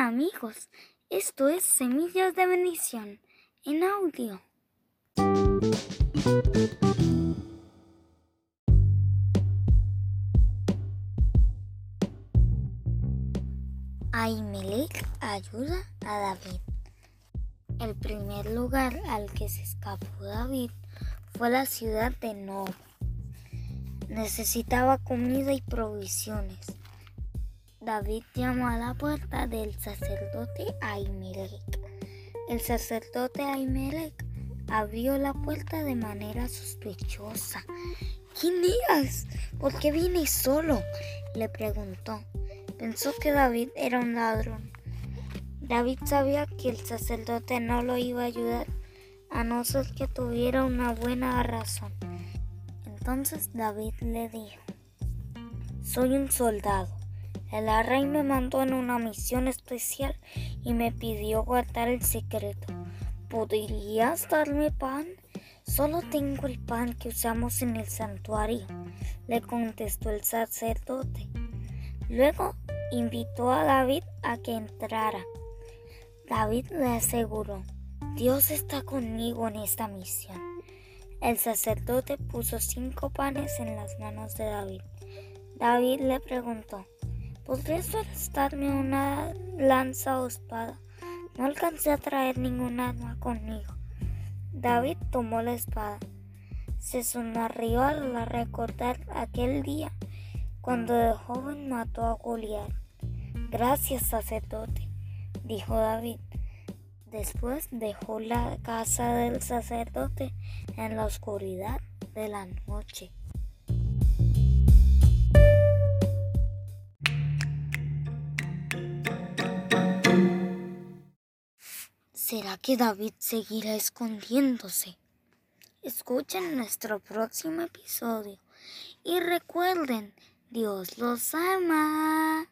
amigos, esto es Semillas de Bendición en audio. Ahimelech ayuda a David. El primer lugar al que se escapó David fue la ciudad de Nob. Necesitaba comida y provisiones. David llamó a la puerta del sacerdote Ahimelech. El sacerdote Ahimelech abrió la puerta de manera sospechosa. ¿Quién eres? ¿Por qué vienes solo? le preguntó. Pensó que David era un ladrón. David sabía que el sacerdote no lo iba a ayudar a no ser que tuviera una buena razón. Entonces David le dijo, soy un soldado el rey me mandó en una misión especial y me pidió guardar el secreto. ¿Podrías darme pan? Solo tengo el pan que usamos en el santuario, le contestó el sacerdote. Luego invitó a David a que entrara. David le aseguró, Dios está conmigo en esta misión. El sacerdote puso cinco panes en las manos de David. David le preguntó, ¿Podrías prestarme una lanza o espada? No alcancé a traer ningún arma conmigo. David tomó la espada. Se sonrió al recordar aquel día cuando de joven mató a Goliat. Gracias, sacerdote, dijo David. Después dejó la casa del sacerdote en la oscuridad de la noche. ¿Será que David seguirá escondiéndose? Escuchen nuestro próximo episodio y recuerden, Dios los ama.